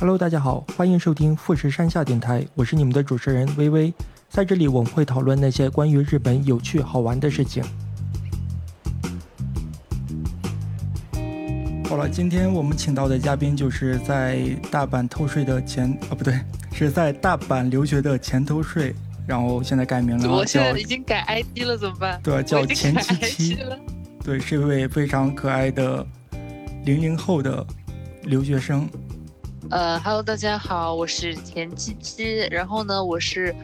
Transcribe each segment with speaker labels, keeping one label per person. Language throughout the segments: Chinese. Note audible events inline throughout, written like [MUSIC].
Speaker 1: Hello，大家好，欢迎收听富士山下电台，我是你们的主持人微微，在这里我们会讨论那些关于日本有趣好玩的事情。好了，今天我们请到的嘉宾就是在大阪偷税的前啊，不对，是在大阪留学的前偷税，然后现在改名了，
Speaker 2: 我现在已经改 ID 了，怎么办？
Speaker 1: 对，叫前七七，对，是一位非常可爱的零零后的留学生。
Speaker 2: 呃，Hello，大家好，我是田七七。然后呢，我是，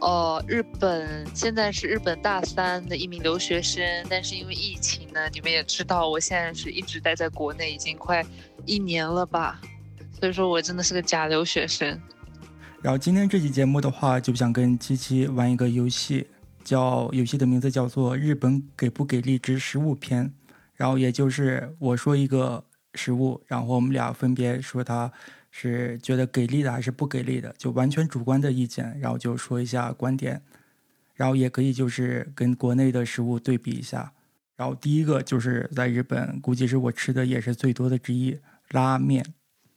Speaker 2: 呃，日本现在是日本大三的一名留学生。但是因为疫情呢，你们也知道，我现在是一直待在国内，已经快一年了吧。所以说我真的是个假留学生。
Speaker 1: 然后今天这期节目的话，就想跟七七玩一个游戏，叫游戏的名字叫做《日本给不给力之食物篇》。然后也就是我说一个。食物，然后我们俩分别说他是觉得给力的还是不给力的，就完全主观的意见，然后就说一下观点，然后也可以就是跟国内的食物对比一下。然后第一个就是在日本，估计是我吃的也是最多的之一，拉面。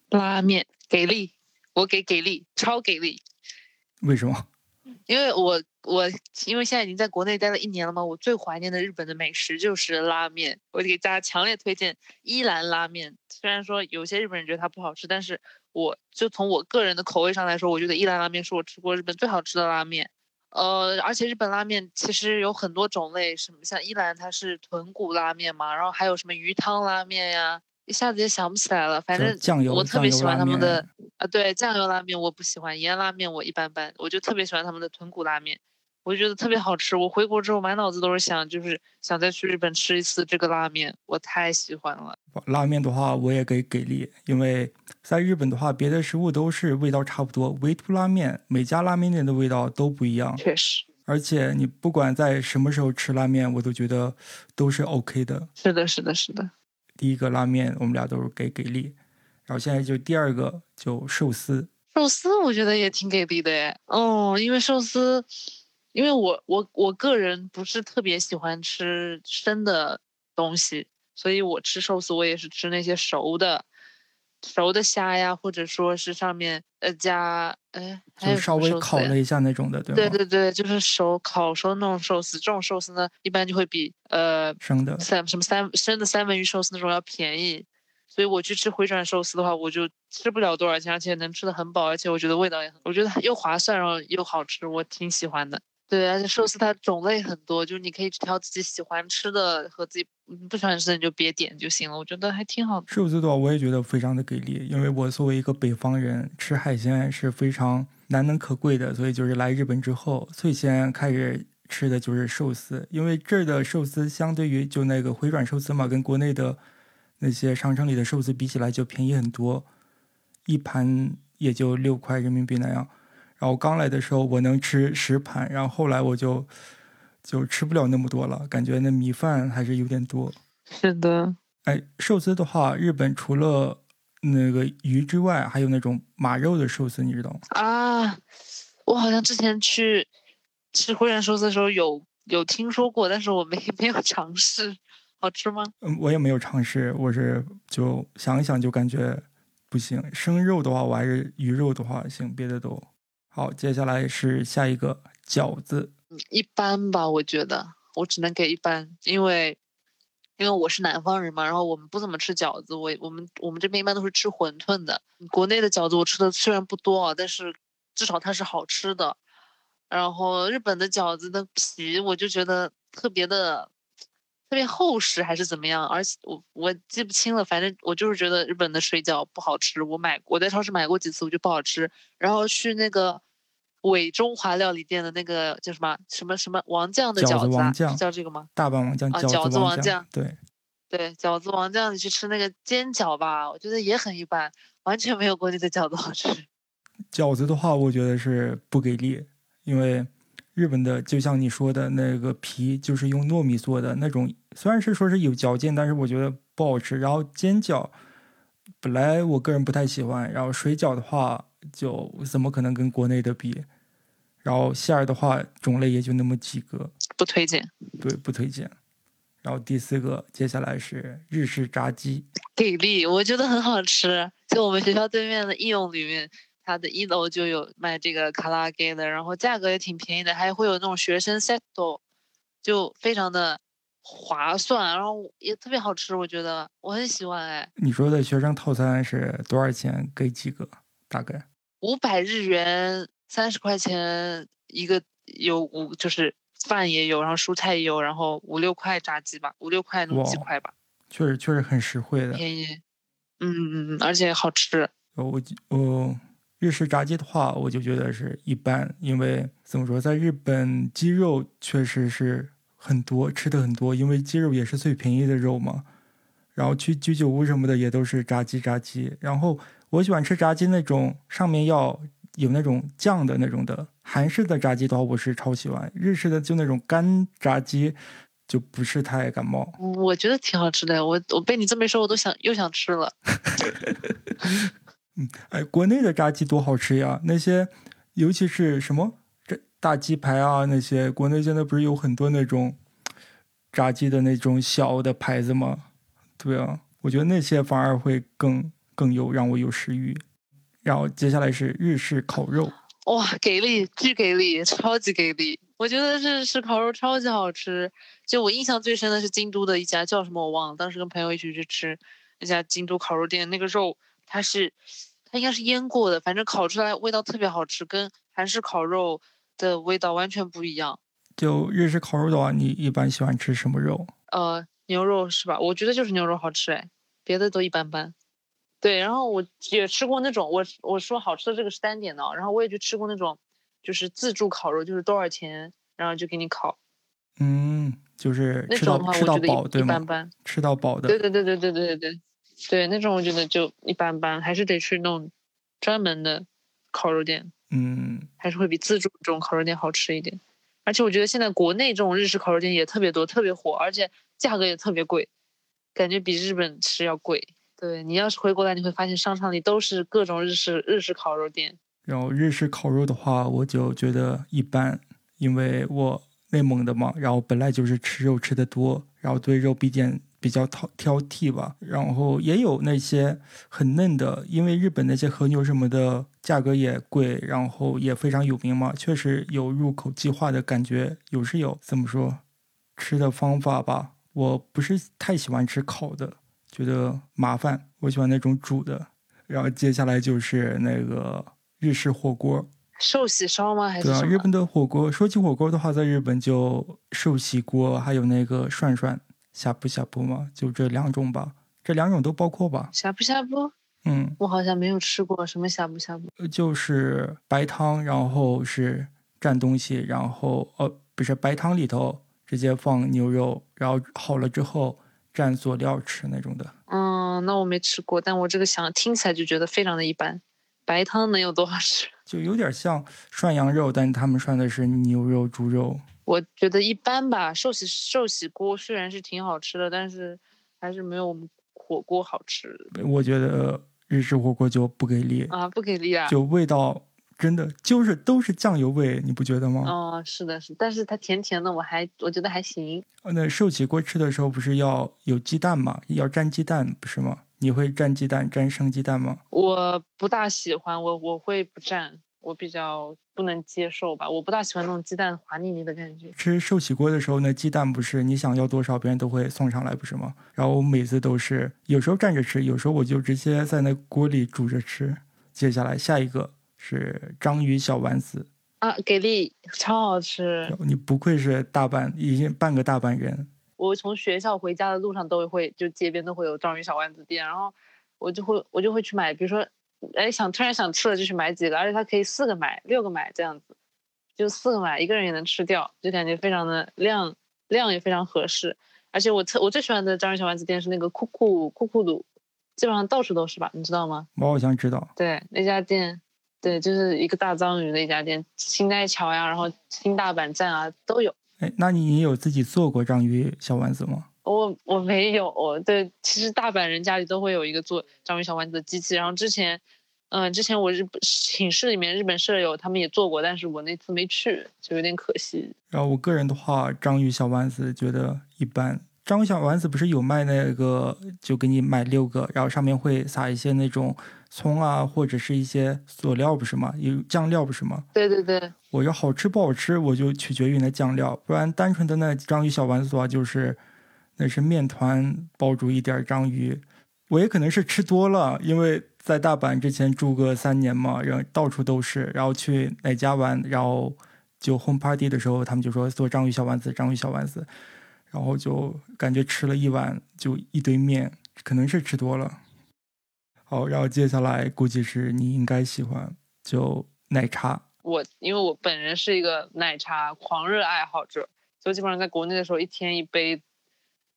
Speaker 2: 拉面给力，我给给力，超给力。
Speaker 1: 为什么？
Speaker 2: 因为我我因为现在已经在国内待了一年了嘛，我最怀念的日本的美食就是拉面。我给大家强烈推荐伊兰拉面。虽然说有些日本人觉得它不好吃，但是我就从我个人的口味上来说，我觉得伊兰拉面是我吃过日本最好吃的拉面。呃，而且日本拉面其实有很多种类，什么像伊兰它是豚骨拉面嘛，然后还有什么鱼汤拉面呀。一下子也想不起来了，反正酱油我特别喜欢他们的啊，对酱油拉面我不喜欢，盐拉面我一般般，我就特别喜欢他们的豚骨拉面，我觉得特别好吃。我回国之后满脑子都是想，就是想再去日本吃一次这个拉面，我太喜欢了。
Speaker 1: 拉面的话，我也给给力，因为在日本的话，别的食物都是味道差不多，唯独拉面，每家拉面店的味道都不一样。
Speaker 2: 确实，
Speaker 1: 而且你不管在什么时候吃拉面，我都觉得都是 OK 的。
Speaker 2: 是的，是的，是的。
Speaker 1: 第一个拉面，我们俩都是给给力，然后现在就第二个就寿司。
Speaker 2: 寿司我觉得也挺给力的哎，哦，因为寿司，因为我我我个人不是特别喜欢吃生的东西，所以我吃寿司我也是吃那些熟的。熟的虾呀，或者说是上面呃加哎，
Speaker 1: 就稍微烤了一下那种的，对？
Speaker 2: 对对对，就是熟烤熟那种寿司，这种寿司呢，一般就会比呃
Speaker 1: 生的
Speaker 2: 三什么三生的三文鱼寿司那种要便宜，所以我去吃回转寿司的话，我就吃不了多少钱，而且能吃的很饱，而且我觉得味道也很，我觉得又划算，然后又好吃，我挺喜欢的。对，而且寿司它种类很多，就是你可以挑自己喜欢吃的和自己不喜欢吃的，你就别点就行了。我觉得还挺好的。
Speaker 1: 寿司的话，我也觉得非常的给力，因为我作为一个北方人，吃海鲜是非常难能可贵的，所以就是来日本之后，最先开始吃的就是寿司，因为这儿的寿司相对于就那个回转寿司嘛，跟国内的那些商城里的寿司比起来就便宜很多，一盘也就六块人民币那样。然后刚来的时候我能吃十盘，然后后来我就就吃不了那么多了，感觉那米饭还是有点多。
Speaker 2: 是的，
Speaker 1: 哎，寿司的话，日本除了那个鱼之外，还有那种马肉的寿司，你知道吗？
Speaker 2: 啊，我好像之前去吃会员寿司的时候有有听说过，但是我没没有尝试，好吃吗？
Speaker 1: 嗯，我也没有尝试，我是就想一想就感觉不行。生肉的话，我还是鱼肉的话行，别的都。好，接下来是下一个饺子，
Speaker 2: 一般吧，我觉得我只能给一般，因为因为我是南方人嘛，然后我们不怎么吃饺子，我我们我们这边一般都是吃馄饨的。国内的饺子我吃的虽然不多啊，但是至少它是好吃的。然后日本的饺子的皮，我就觉得特别的。特别厚实还是怎么样？而且我我记不清了，反正我就是觉得日本的水饺不好吃。我买我在超市买过几次，我觉得不好吃。然后去那个伪中华料理店的那个叫什么什么什么王酱的饺子，啊，叫这个吗？
Speaker 1: 大阪王酱
Speaker 2: 啊，饺
Speaker 1: 子
Speaker 2: 王酱，
Speaker 1: 对
Speaker 2: 对，饺子王酱，你去吃那个煎饺吧，我觉得也很一般，完全没有国内的饺子好吃。[LAUGHS]
Speaker 1: 饺子的话，我觉得是不给力，因为。日本的就像你说的那个皮，就是用糯米做的那种，虽然是说是有嚼劲，但是我觉得不好吃。然后煎饺，本来我个人不太喜欢。然后水饺的话，就怎么可能跟国内的比？然后馅儿的话，种类也就那么几个，
Speaker 2: 不推荐。
Speaker 1: 对，不推荐。然后第四个，接下来是日式炸鸡，
Speaker 2: 给力，我觉得很好吃。就我们学校对面的应用里面，它的一楼就有卖这个卡拉给的，然后价格也挺便宜的，还会有那种学生 set，就非常的划算，然后也特别好吃，我觉得我很喜欢。哎，
Speaker 1: 你说的学生套餐是多少钱？给几个？大概
Speaker 2: 五百日元，三十块钱一个，有五就是饭也有，然后蔬菜也有，然后五六块炸鸡吧，五六块那种鸡块吧，
Speaker 1: 确实确实很实惠的，
Speaker 2: 便宜。嗯嗯嗯，而且好吃。
Speaker 1: 我我日式炸鸡的话，我就觉得是一般，因为怎么说，在日本鸡肉确实是很多，吃的很多，因为鸡肉也是最便宜的肉嘛。然后去居酒屋什么的也都是炸鸡炸鸡。然后我喜欢吃炸鸡那种上面要有那种酱的那种的。韩式的炸鸡的话，我是超喜欢；日式的就那种干炸鸡。就不是太感冒，
Speaker 2: 我觉得挺好吃的。我我被你这么一说，我都想又想吃了。[LAUGHS]
Speaker 1: 嗯，哎，国内的炸鸡多好吃呀！那些，尤其是什么这大鸡排啊，那些国内现在不是有很多那种炸鸡的那种小的牌子吗？对啊，我觉得那些反而会更更有让我有食欲。然后接下来是日式烤肉，
Speaker 2: 哇，给力，巨给力，超级给力！我觉得日式烤肉超级好吃。就我印象最深的是京都的一家叫什么我忘了，当时跟朋友一起去吃那家京都烤肉店，那个肉它是它应该是腌过的，反正烤出来味道特别好吃，跟韩式烤肉的味道完全不一样。
Speaker 1: 就日式烤肉的话，你一般喜欢吃什么肉？
Speaker 2: 呃，牛肉是吧？我觉得就是牛肉好吃哎，别的都一般般。对，然后我也吃过那种，我我说好吃的这个是单点的，然后我也去吃过那种，就是自助烤肉，就是多少钱，然后就给你烤。
Speaker 1: 嗯。就是吃到吃到饱，对吗？吃到饱的。
Speaker 2: 对对对对对对对对，对那种我觉得就一般般，还是得去那种专门的烤肉店。
Speaker 1: 嗯，
Speaker 2: 还是会比自助这种烤肉店好吃一点。而且我觉得现在国内这种日式烤肉店也特别多，特别火，而且价格也特别贵，感觉比日本吃要贵。对你要是回国来，你会发现商场里都是各种日式日式烤肉店。
Speaker 1: 然后日式烤肉的话，我就觉得一般，因为我。内蒙的嘛，然后本来就是吃肉吃的多，然后对肉比点比较挑挑剔吧，然后也有那些很嫩的，因为日本那些和牛什么的价格也贵，然后也非常有名嘛，确实有入口即化的感觉，有是有。怎么说？吃的方法吧，我不是太喜欢吃烤的，觉得麻烦，我喜欢那种煮的。然后接下来就是那个日式火锅。
Speaker 2: 寿喜烧吗？还是
Speaker 1: 对啊，日本的火锅。说起火锅的话，在日本就寿喜锅，还有那个涮涮、呷哺呷哺吗，就这两种吧。这两种都包括吧？
Speaker 2: 呷哺呷哺，
Speaker 1: 嗯，
Speaker 2: 我好像没有吃过什么呷哺呷哺。
Speaker 1: 就是白汤，然后是蘸东西，然后呃，不是白汤里头直接放牛肉，然后好了之后蘸佐料吃那种的。
Speaker 2: 嗯，那我没吃过，但我这个想听起来就觉得非常的一般。白汤能有多好吃？[LAUGHS]
Speaker 1: 就有点像涮羊肉，但他们涮的是牛肉、猪肉。
Speaker 2: 我觉得一般吧。寿喜寿喜锅虽然是挺好吃的，但是还是没有我们火锅好吃。
Speaker 1: 我觉得日式火锅就不给力
Speaker 2: 啊，不给力啊！
Speaker 1: 就味道真的就是都是酱油味，你不觉得吗？
Speaker 2: 哦，是的，是，但是它甜甜的，我还我觉得还行。
Speaker 1: 那寿喜锅吃的时候不是要有鸡蛋吗？要蘸鸡蛋，不是吗？你会蘸鸡蛋，蘸生鸡蛋吗？
Speaker 2: 我不大喜欢，我我会不蘸，我比较不能接受吧。我不大喜欢那种鸡蛋滑腻腻的感觉。
Speaker 1: 吃寿喜锅的时候，那鸡蛋不是你想要多少，别人都会送上来，不是吗？然后我每次都是，有时候蘸着吃，有时候我就直接在那锅里煮着吃。接下来下一个是章鱼小丸子
Speaker 2: 啊，给力，超好吃。
Speaker 1: 你不愧是大阪，已经半个大阪人。
Speaker 2: 我从学校回家的路上都会，就街边都会有章鱼小丸子店，然后我就会我就会去买，比如说，哎想突然想吃了就去买几个，而且它可以四个买、六个买这样子，就四个买一个人也能吃掉，就感觉非常的量量也非常合适。而且我特我最喜欢的章鱼小丸子店是那个酷酷酷酷鲁，基本上到处都是吧，你知道吗？
Speaker 1: 我好像知道。
Speaker 2: 对那家店，对就是一个大章鱼的一家店，新奈桥呀，然后新大阪站啊都有。
Speaker 1: 哎，那你有自己做过章鱼小丸子吗？
Speaker 2: 我我没有，对，其实大阪人家里都会有一个做章鱼小丸子的机器。然后之前，嗯，之前我日寝室里面日本舍友他们也做过，但是我那次没去，就有点可惜。
Speaker 1: 然后我个人的话，章鱼小丸子觉得一般。章鱼小丸子不是有卖那个，就给你买六个，然后上面会撒一些那种葱啊，或者是一些佐料，不是吗？有酱料，不是吗？
Speaker 2: 对对对，
Speaker 1: 我要好吃不好吃，我就取决于那酱料，不然单纯的那章鱼小丸子的话，就是那是面团包住一点章鱼。我也可能是吃多了，因为在大阪之前住个三年嘛，然后到处都是，然后去哪家玩，然后就 home party 的时候，他们就说做章鱼小丸子，章鱼小丸子，然后就感觉吃了一碗就一堆面，可能是吃多了。好，然后接下来估计是你应该喜欢，就奶茶。
Speaker 2: 我因为我本人是一个奶茶狂热爱好者，就基本上在国内的时候一天一杯。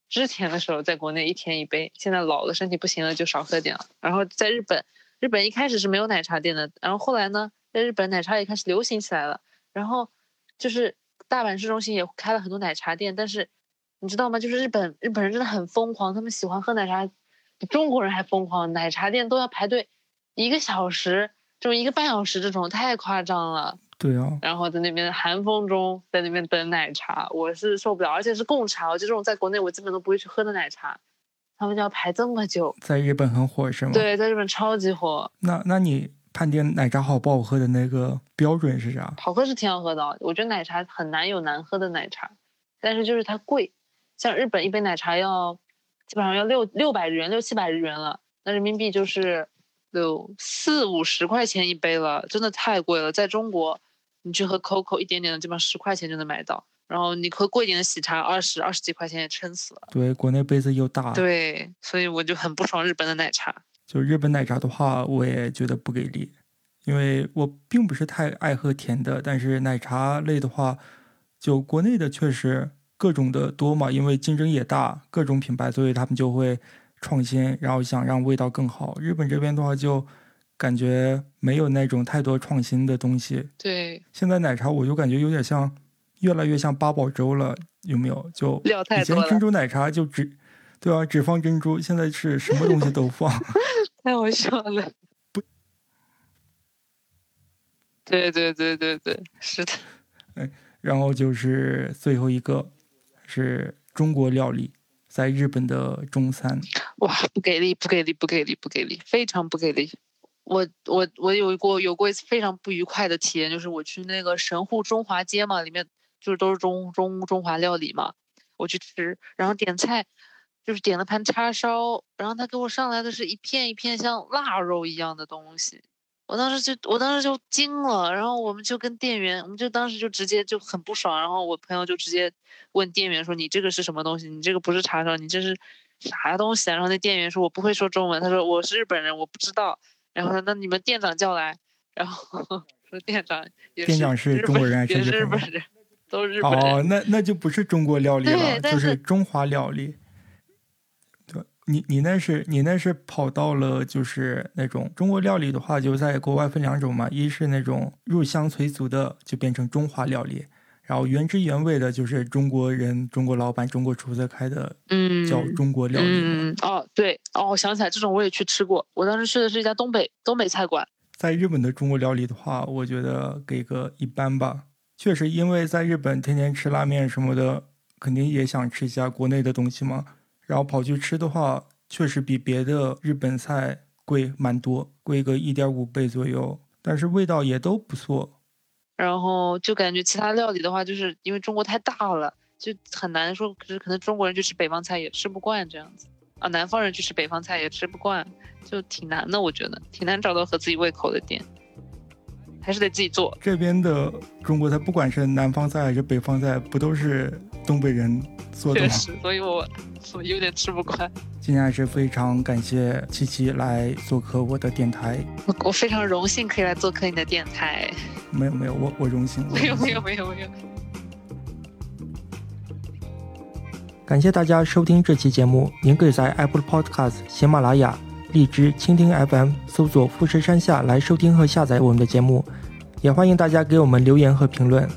Speaker 2: 之前的时候在国内一天一杯，现在老了身体不行了就少喝点了。然后在日本，日本一开始是没有奶茶店的，然后后来呢，在日本奶茶也开始流行起来了。然后就是大阪市中心也开了很多奶茶店，但是你知道吗？就是日本日本人真的很疯狂，他们喜欢喝奶茶比中国人还疯狂，奶茶店都要排队一个小时，就一个半小时这种，太夸张了。
Speaker 1: 对啊，
Speaker 2: 然后在那边寒风中，在那边等奶茶，我是受不了，而且是贡茶，就这种在国内我基本都不会去喝的奶茶，他们就要排这么久。
Speaker 1: 在日本很火是吗？
Speaker 2: 对，在日本超级火。
Speaker 1: 那那你判定奶茶好不好喝的那个标准是啥？
Speaker 2: 好喝是挺好喝的，我觉得奶茶很难有难喝的奶茶，但是就是它贵，像日本一杯奶茶要基本上要六六百日元，六七百日元了，那人民币就是有四五十块钱一杯了，真的太贵了，在中国。你去喝 COCO 一点点的，基本上十块钱就能买到。然后你喝贵一点的喜茶，二十二十几块钱也撑死了。
Speaker 1: 对，国内杯子又大。
Speaker 2: 对，所以我就很不爽日本的奶茶。
Speaker 1: 就日本奶茶的话，我也觉得不给力，因为我并不是太爱喝甜的。但是奶茶类的话，就国内的确实各种的多嘛，因为竞争也大，各种品牌，所以他们就会创新，然后想让味道更好。日本这边的话就。感觉没有那种太多创新的东西。
Speaker 2: 对，
Speaker 1: 现在奶茶我就感觉有点像，越来越像八宝粥了，有没有？就以前珍珠奶茶就只，对啊，只放珍珠，现在是什么东西都放。[LAUGHS]
Speaker 2: 太好笑了。不，对对对对对，是的。
Speaker 1: 哎，然后就是最后一个，是中国料理，在日本的中餐。
Speaker 2: 哇，不给力，不给力，不给力，不给力，非常不给力。我我我有过有过一次非常不愉快的体验，就是我去那个神户中华街嘛，里面就是都是中中中华料理嘛，我去吃，然后点菜，就是点了盘叉烧，然后他给我上来的是一片一片像腊肉一样的东西，我当时就我当时就惊了，然后我们就跟店员，我们就当时就直接就很不爽，然后我朋友就直接问店员说：“你这个是什么东西？你这个不是叉烧，你这是啥东西？”然后那店员说：“我不会说中文。”他说：“我是日本人，我不知道。”然后说：“那你们店长叫来。”然后 [LAUGHS] 说：“店长也
Speaker 1: 店长是中国人还是
Speaker 2: 日本人？都是日本人。”哦，
Speaker 1: 那那就不是中国料理了，就是中华料理。对，你你那是你那是跑到了就是那种中国料理的话，就在国外分两种嘛，一是那种入乡随俗的，就变成中华料理。然后原汁原味的，就是中国人、中国老板、中国厨子开的，
Speaker 2: 嗯，
Speaker 1: 叫中国料理。
Speaker 2: 嗯哦，对哦，我想起来，这种我也去吃过。我当时去的是一家东北东北菜馆。
Speaker 1: 在日本的中国料理的话，我觉得给个一般吧。确实，因为在日本天天吃拉面什么的，肯定也想吃一下国内的东西嘛。然后跑去吃的话，确实比别的日本菜贵蛮多，贵个一点五倍左右。但是味道也都不错。
Speaker 2: 然后就感觉其他料理的话，就是因为中国太大了，就很难说。可是可能中国人就吃北方菜也吃不惯这样子啊，南方人去吃北方菜也吃不惯，就挺难的。我觉得挺难找到合自己胃口的店，还是得自己做。
Speaker 1: 这边的中国菜，不管是南方菜还是北方菜，不都是东北人做的吗？
Speaker 2: 确实，所以我我有点吃不惯。
Speaker 1: 今天还是非常感谢七七来做客我的电台，
Speaker 2: 我我非常荣幸可以来做客你的电台。
Speaker 1: 没有没有，我我荣幸。
Speaker 2: 没有没有没有没有。
Speaker 1: 感谢大家收听这期节目。您可以在 Apple Podcast、喜马拉雅、荔枝、蜻蜓 FM 搜索“富士山下”来收听和下载我们的节目。也欢迎大家给我们留言和评论。